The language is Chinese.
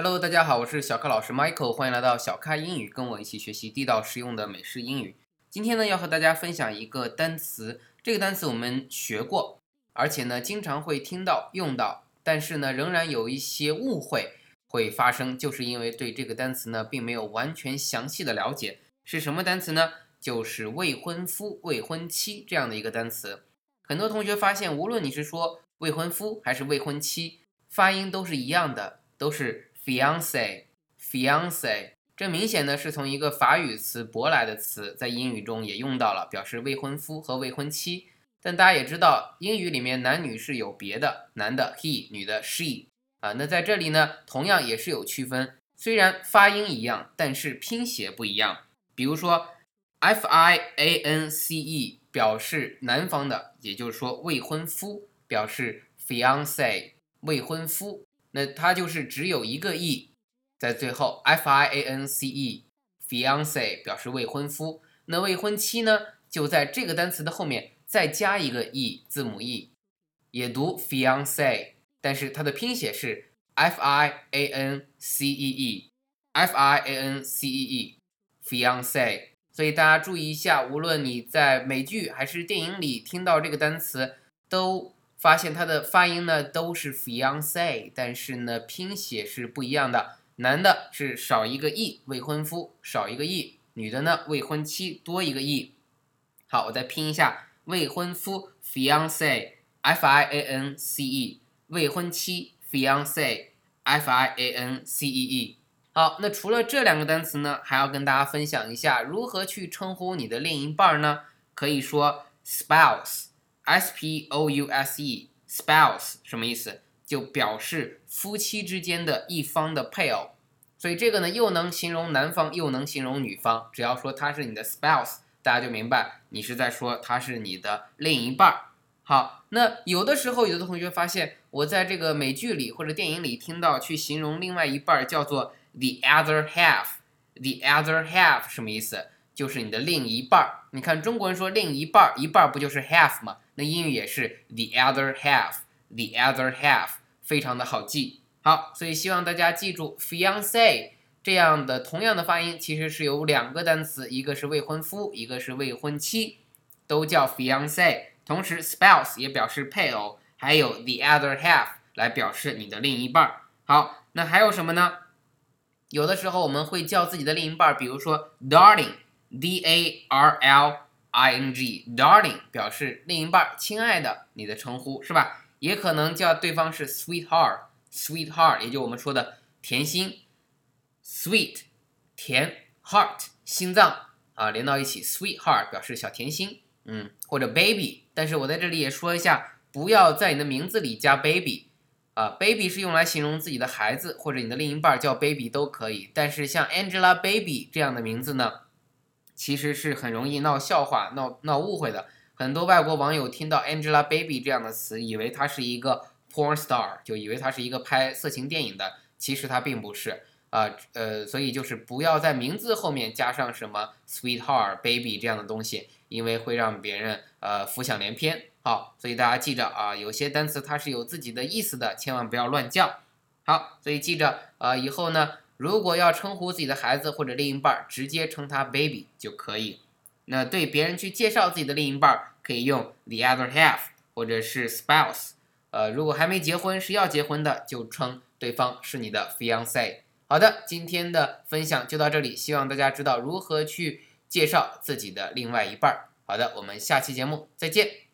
Hello，大家好，我是小咖老师 Michael，欢迎来到小咖英语，跟我一起学习地道实用的美式英语。今天呢，要和大家分享一个单词，这个单词我们学过，而且呢，经常会听到用到，但是呢，仍然有一些误会会发生，就是因为对这个单词呢，并没有完全详细的了解。是什么单词呢？就是未婚夫、未婚妻这样的一个单词。很多同学发现，无论你是说未婚夫还是未婚妻，发音都是一样的，都是。fiance，fiance，这明显呢是从一个法语词舶来的词，在英语中也用到了，表示未婚夫和未婚妻。但大家也知道，英语里面男女是有别的，男的 he，女的 she 啊。那在这里呢，同样也是有区分，虽然发音一样，但是拼写不一样。比如说 fiance 表示男方的，也就是说未婚夫，表示 fiance，未婚夫。那它就是只有一个 e 在最后，f i a n c e，fiance 表示未婚夫。那未婚妻呢，就在这个单词的后面再加一个 e 字母 e，也读 fiance，但是它的拼写是 f i a n c e e，f i a n c e e，fiance。所以大家注意一下，无论你在美剧还是电影里听到这个单词，都。发现它的发音呢都是 fiance，但是呢拼写是不一样的。男的是少一个 e，未婚夫少一个 e；女的呢未婚妻多一个 e。好，我再拼一下未婚夫 fiance，f i a n c e；未婚妻 fiance，f i a n c e e。好，那除了这两个单词呢，还要跟大家分享一下如何去称呼你的另一半呢？可以说 spouse。S P O U S E，spouse 什么意思？就表示夫妻之间的一方的配偶。所以这个呢，又能形容男方，又能形容女方。只要说他是你的 spouse，大家就明白你是在说他是你的另一半儿。好，那有的时候，有的同学发现，我在这个美剧里或者电影里听到去形容另外一半儿叫做 the other half。the other half 什么意思？就是你的另一半儿。你看中国人说另一半儿，一半儿不就是 half 吗？那英语也是 the other half，the other half，非常的好记。好，所以希望大家记住 fiance 这样的同样的发音，其实是有两个单词，一个是未婚夫，一个是未婚妻，都叫 fiance。同时 spouse 也表示配偶，还有 the other half 来表示你的另一半儿。好，那还有什么呢？有的时候我们会叫自己的另一半，比如说 darling darling，d a r l。i n g 表示另一半亲爱的，你的称呼是吧？也可能叫对方是 sweetheart sweetheart，也就我们说的甜心 sweet 甜 heart 心脏啊，连到一起 sweetheart 表示小甜心，嗯，或者 baby。但是我在这里也说一下，不要在你的名字里加 baby 啊，baby 是用来形容自己的孩子或者你的另一半叫 baby 都可以。但是像 Angelababy 这样的名字呢？其实是很容易闹笑话、闹闹误会的。很多外国网友听到 Angelababy 这样的词，以为她是一个 porn star，就以为她是一个拍色情电影的。其实她并不是啊，呃，所以就是不要在名字后面加上什么 sweetheart、baby 这样的东西，因为会让别人呃浮想联翩。好，所以大家记着啊，有些单词它是有自己的意思的，千万不要乱叫。好，所以记着啊，以后呢。如果要称呼自己的孩子或者另一半，直接称他 baby 就可以。那对别人去介绍自己的另一半，可以用 the other half 或者是 spouse。呃，如果还没结婚是要结婚的，就称对方是你的 fiance。好的，今天的分享就到这里，希望大家知道如何去介绍自己的另外一半。好的，我们下期节目再见。